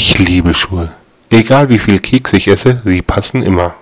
Ich liebe Schuhe. Egal wie viel Keks ich esse, sie passen immer.